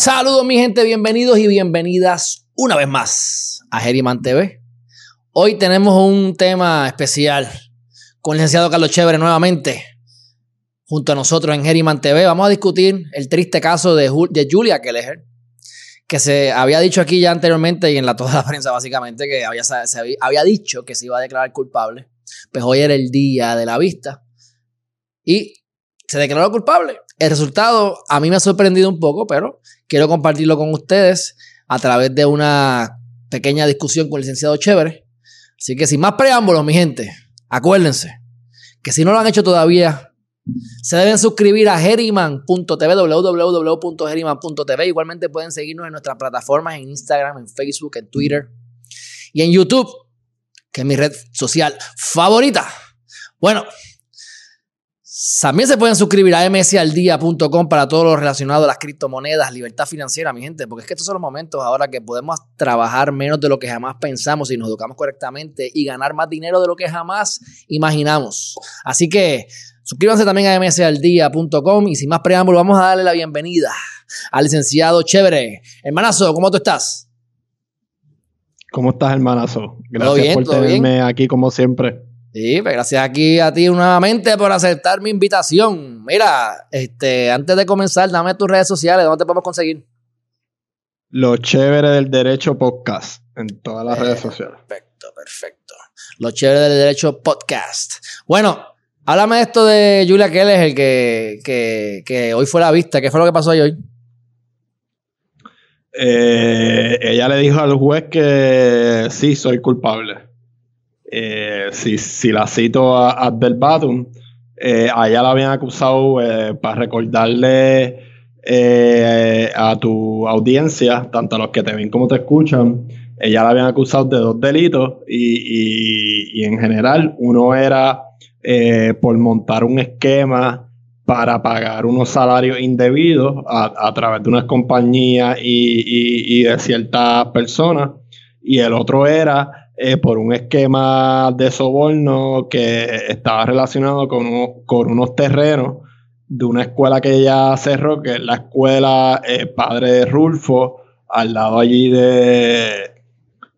Saludos mi gente, bienvenidos y bienvenidas una vez más a Geriman TV. Hoy tenemos un tema especial con el licenciado Carlos Chévere nuevamente junto a nosotros en Geriman TV. Vamos a discutir el triste caso de, Julia Kelleher, que se había dicho aquí ya anteriormente y en la toda la prensa básicamente que había, se había dicho que se iba a declarar culpable. Pues hoy era el día de la vista y se declaró culpable. El resultado a mí me ha sorprendido un poco, pero quiero compartirlo con ustedes a través de una pequeña discusión con el licenciado Chévere. Así que sin más preámbulos, mi gente, acuérdense que si no lo han hecho todavía, se deben suscribir a Geriman.tv, www.geriman.tv. Igualmente pueden seguirnos en nuestras plataformas en Instagram, en Facebook, en Twitter y en YouTube, que es mi red social favorita. Bueno, también se pueden suscribir a msaldia.com para todo lo relacionado a las criptomonedas, libertad financiera, mi gente, porque es que estos son los momentos ahora que podemos trabajar menos de lo que jamás pensamos y nos educamos correctamente y ganar más dinero de lo que jamás imaginamos. Así que suscríbanse también a msaldia.com y sin más preámbulo, vamos a darle la bienvenida al licenciado Chévere. Hermanazo, ¿cómo tú estás? ¿Cómo estás, hermanazo? Gracias por tenerme aquí como siempre. Sí, pues gracias aquí a ti nuevamente por aceptar mi invitación. Mira, este, antes de comenzar, dame tus redes sociales, ¿dónde te podemos conseguir? Lo chévere del derecho podcast en todas las redes sociales. Perfecto, perfecto. Lo chévere del derecho podcast. Bueno, háblame de esto de Julia Keller, el que, que, que hoy fue la vista. ¿Qué fue lo que pasó hoy? Eh, ella le dijo al juez que sí, soy culpable. Eh, si, la cito a, eh, a ella la habían acusado eh, para recordarle a tu audiencia, tanto a los que te ven como te escuchan, ella la habían acusado de dos delitos y, en general uno era por montar un esquema para pagar unos salarios indebidos a, través de unas compañías y de ciertas personas y el otro era eh, por un esquema de soborno que estaba relacionado con, unos terrenos de una escuela que ella cerró, que es la escuela eh, Padre de Rulfo, al lado allí de,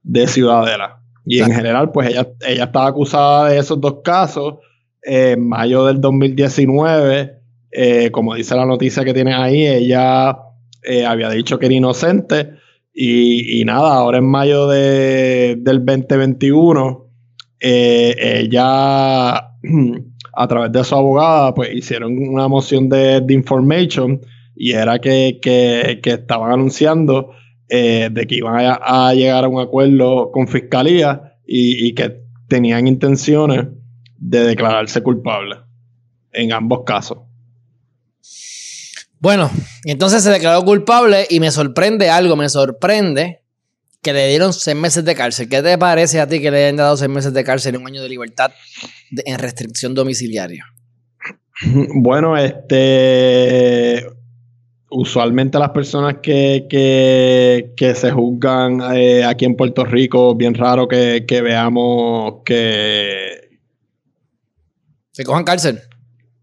de Ciudadela. Y en general, pues ella, ella estaba acusada de esos dos casos. en mayo del 2019, eh, como dice la noticia que tiene ahí, ella había dicho que era inocente y, nada, ahora en mayo de, del 2021, eh, ella, a través de su abogada, pues hicieron una moción de, information y era que, estaban anunciando eh, de que iban a, llegar a un acuerdo con fiscalía y, y que tenían intenciones de declararse culpable en ambos casos. Bueno, entonces se declaró culpable y me sorprende algo, me sorprende que le dieron seis meses de cárcel. ¿Qué te parece a ti que le hayan dado seis meses de cárcel y un año de libertad en restricción domiciliaria? Bueno, este usualmente las personas que, que, se juzgan eh, aquí en Puerto Rico, bien raro que, que veamos que... Se cojan cárcel.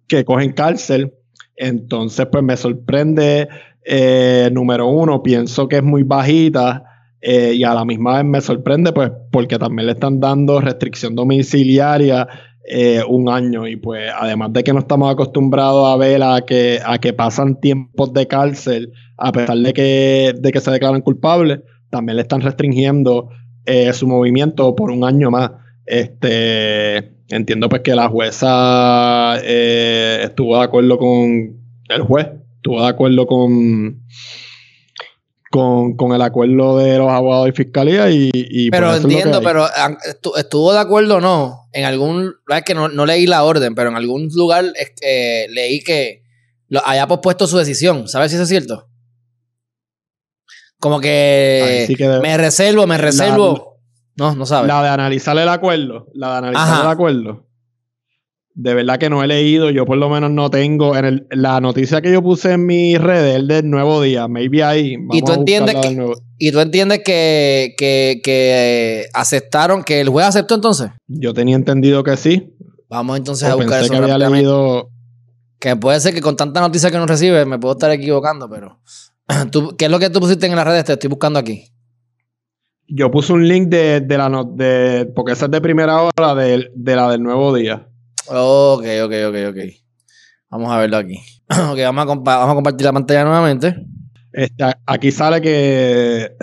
Que cogen cárcel. Entonces, pues me sorprende, eh, número uno, pienso que es muy bajita eh, y a la misma vez me sorprende, pues, porque también le están dando restricción domiciliaria eh, un año y pues además de que no estamos acostumbrados a ver a que, a que pasan tiempos de cárcel a pesar de que, de que se declaran culpables, también le están restringiendo su movimiento por un año más. Este, Entiendo pues que la jueza estuvo de acuerdo con el juez, estuvo de acuerdo con, con, el acuerdo de los abogados y fiscalía y... pero entiendo, pero estuvo de acuerdo o no. En algún... Es que no, leí la orden, pero en algún lugar eh, leí que haya pospuesto su decisión. ¿Sabes si eso es cierto? Como que, me reservo, me reservo. No, no sabe. La de analizar el acuerdo. La de analizar el acuerdo. De verdad que no he leído, yo por lo menos no tengo. En la noticia que yo puse en mi red, el del nuevo día, maybe ahí. ¿Y tú, entiendes que, ¿Y tú entiendes que, que, aceptaron, que el juez aceptó entonces? Yo tenía entendido que sí. Vamos entonces a buscar eso. Que había leído... Que puede ser que con tanta noticia que no recibe me puedo estar equivocando, pero ¿Qué es lo que tú pusiste en las redes? Te estoy buscando aquí. Yo puse un link de, la no, de porque esa es de primera hora de, la del nuevo día. Ok, ok, ok, ok. Vamos a verlo aquí. ok, vamos a, vamos a compartir la pantalla nuevamente. Este, aquí sale que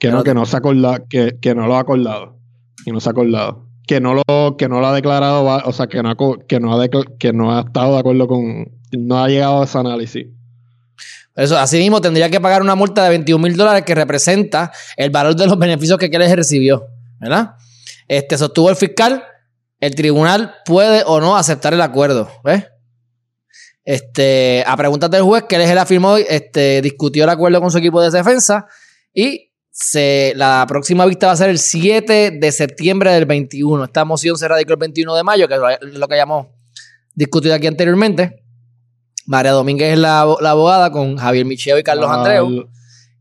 que no, que no se ha que, que no lo ha acordado. Que no se ha acordado. Que no lo, que no lo ha declarado, o sea, que no ha, que no ha, que no ha estado de acuerdo con, no ha llegado a ese análisis. Eso, así mismo tendría que pagar una multa de 21 mil dólares que representa el valor de los beneficios que Keller recibió. ¿Verdad? Este sostuvo el fiscal. El tribunal puede o no aceptar el acuerdo. ¿Ves? Este, a preguntas del juez, Keller afirmó, este, discutió el acuerdo con su equipo de defensa y la próxima vista va a ser el 7 de septiembre del 21. Esta moción se radicó el 21 de mayo, que es lo que hayamos discutido aquí anteriormente. María Domínguez es la, abogada con Javier Micheo y Carlos Andreu.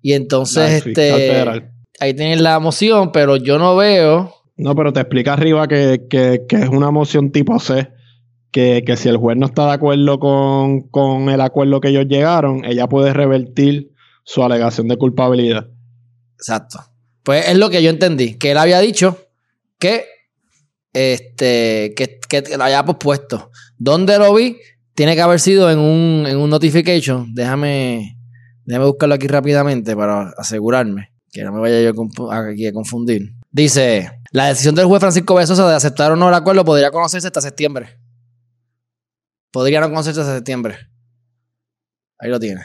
Y entonces, este, ahí tienen la moción, pero yo no veo. No, pero te explica arriba que, es una moción tipo C. Que, que, si el juez no está de acuerdo con, con el acuerdo que ellos llegaron, ella puede revertir su alegación de culpabilidad. Exacto. Pues es lo que yo entendí, que él había dicho que este que, que lo haya pospuesto. ¿Dónde lo vi? Tiene que haber sido en un, en un notification. Déjame, déjame buscarlo aquí rápidamente para asegurarme que no me vaya yo aquí a confundir. Dice, la decisión del juez Francisco Besosa de aceptar o no el acuerdo podría conocerse hasta septiembre. Podría no conocerse hasta septiembre. Ahí lo tiene.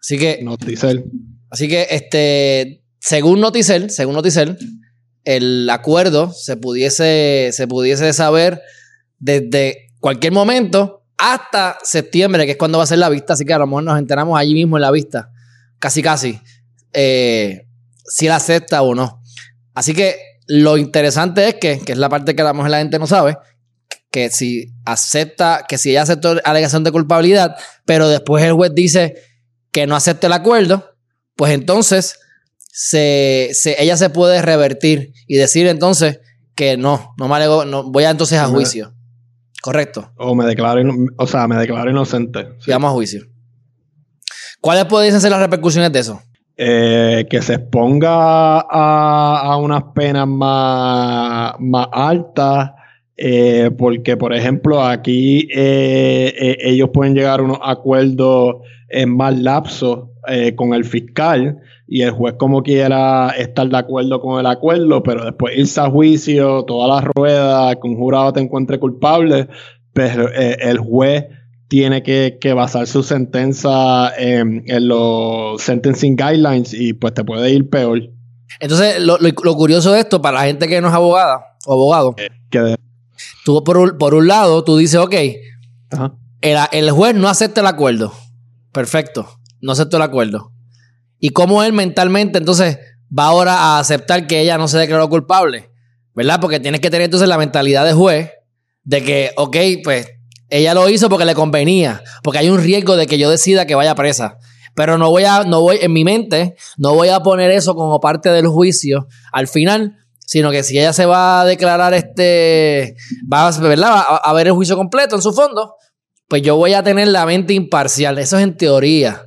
Así que... Noticel. Así que, este, según Noticel, según Noticel, el acuerdo se pudiese, se pudiese saber desde cualquier momento hasta septiembre, que es cuando va a ser la vista. Así que a lo mejor nos enteramos allí mismo en la vista, casi casi, eh, si la acepta o no. Así que lo interesante es que, que es la parte que a lo mejor la gente no sabe, que si acepta, que si ella aceptó alegación de culpabilidad, pero después el juez dice que no acepte el acuerdo, pues entonces se, ella se puede revertir y decir entonces que no, no me alego, no, voy a entonces a juicio. Correcto. O me declaro, o sea, me declaro inocente. Vamos a juicio. ¿Cuáles pueden ser las repercusiones de eso? Eh, que se exponga a, unas penas más, más altas. Eh, porque, por ejemplo, aquí eh, ellos pueden llegar a unos acuerdos en más lapso eh, con el fiscal y el juez como quiera estar de acuerdo con el acuerdo, pero después irse a juicio, toda la rueda, que un jurado te encuentre culpable, pero el juez tiene que, basar su sentencia en, los sentencing guidelines y pues te puede ir peor. Entonces, lo, curioso de esto, para la gente que no es abogada o abogado, eh, que tú por, por, un lado, tú dices, ok, El, el juez no acepta el acuerdo. Perfecto no aceptó el acuerdo. Y cómo él mentalmente entonces va ahora a aceptar que ella no se declaró culpable, ¿verdad? Porque tienes que tener entonces la mentalidad de juez de que, ok, pues ella lo hizo porque le convenía, porque hay un riesgo de que yo decida que vaya presa. Pero no voy a, no voy, en mi mente, no voy a poner eso como parte del juicio al final, sino que si ella se va a declarar este, va, ¿verdad? Va a ver el juicio completo en su fondo, pues yo voy a tener la mente imparcial. Eso es en teoría.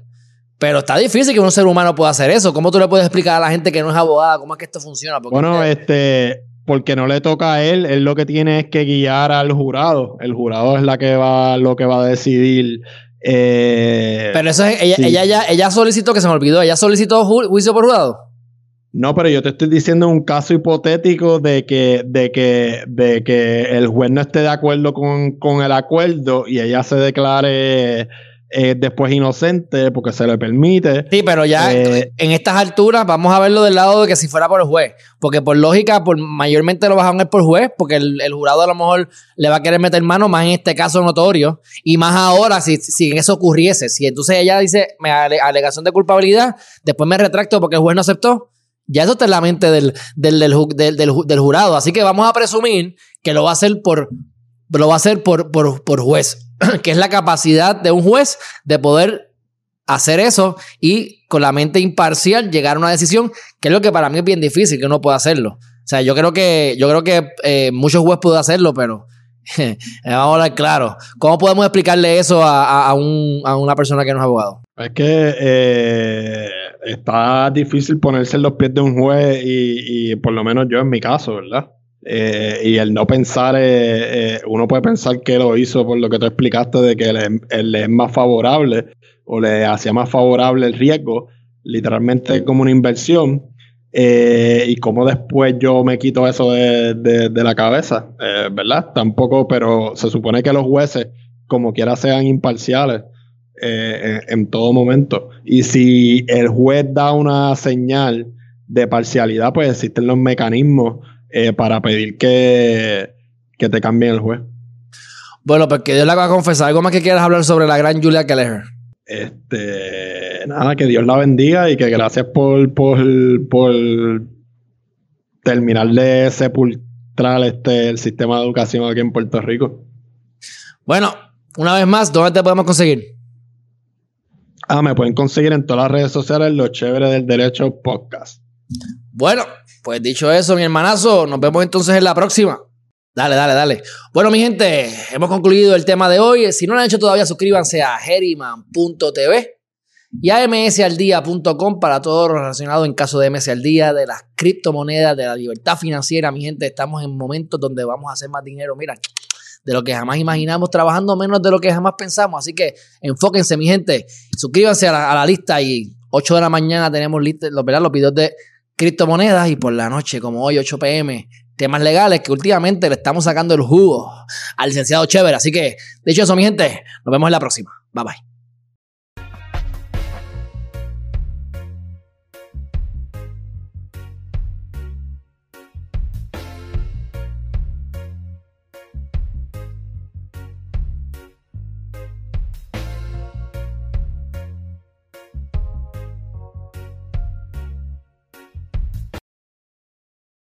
Pero está difícil que un ser humano pueda hacer eso. ¿Cómo tú le puedes explicar a la gente que no es abogada cómo es que esto funciona? bueno, este, porque no le toca a él, él lo que tiene es que guiar al jurado. El jurado es la que va, lo que va a decidir. Eh, pero eso es, ella, ella, ella, ella, solicitó, que se me olvidó, ella solicitó juicio por jurado. No, pero yo te estoy diciendo un caso hipotético de que, de que, de que el juez no esté de acuerdo con, con el acuerdo y ella se declare después inocente porque se le permite. Sí, pero ya eh, en estas alturas vamos a verlo del lado de que si fuera por el juez. Porque por lógica, por, mayormente lo bajaron es por juez, porque el, jurado a lo mejor le va a querer meter mano, más en este caso notorio. Y más ahora, si, si eso ocurriese. Si entonces ella dice, me alegación de culpabilidad, después me retracto porque el juez no aceptó. Ya eso está en la mente del, del, del, del jurado. Así que vamos a presumir que lo va a hacer por, lo va a hacer por, por, por juez. que es la capacidad de un juez de poder hacer eso y con la mente imparcial llegar a una decisión, que es lo que para mí es bien difícil, que uno pueda hacerlo. O sea, yo creo que, yo creo que eh, muchos jueces pueden hacerlo, pero vamos a hablar claro. ¿Cómo podemos explicarle eso a, a, un, a una persona que no es abogado? Es que eh, está difícil ponerse en los pies de un juez y, por lo menos yo en mi caso, ¿verdad? Eh, y el no pensar, eh, uno puede pensar que lo hizo por lo que tú explicaste de que le, es más favorable o le hacía más favorable el riesgo, literalmente como una inversión. y cómo después yo me quito eso de, la cabeza, ¿verdad? Tampoco, pero se supone que los jueces, como quiera, sean imparciales eh, en, todo momento. Y si el juez da una señal de parcialidad, pues existen los mecanismos eh, para pedir que, que te cambien el juez. Bueno, pues que Dios le va a confesar. ¿Algo más que quieras hablar sobre la gran Julia Keller? Este, nada, que Dios la bendiga y que gracias por, por, por terminar de sepultar este, el sistema de educación aquí en Puerto Rico. Bueno, una vez más, ¿dónde te podemos conseguir? Ah, me pueden conseguir en todas las redes sociales los chéveres del derecho podcast. Bueno, pues dicho eso, mi hermanazo, nos vemos entonces en la próxima. Dale, dale, dale. Bueno, mi gente, hemos concluido el tema de hoy. Si no lo han hecho todavía, suscríbanse a heriman.tv y a msaldía.com para todo lo relacionado en caso de MS al día, de las criptomonedas, de la libertad financiera. Mi gente, estamos en momentos donde vamos a hacer más dinero. Mira, de lo que jamás imaginamos, trabajando menos de lo que jamás pensamos. Así que enfóquense, mi gente. Suscríbanse a la, lista y 8 de la mañana tenemos los, los videos de criptomonedas y por la noche, como hoy, 8 pm, temas legales que últimamente le estamos sacando el jugo al licenciado Chévere. Así que, de hecho eso, mi gente, nos vemos en la próxima. Bye bye.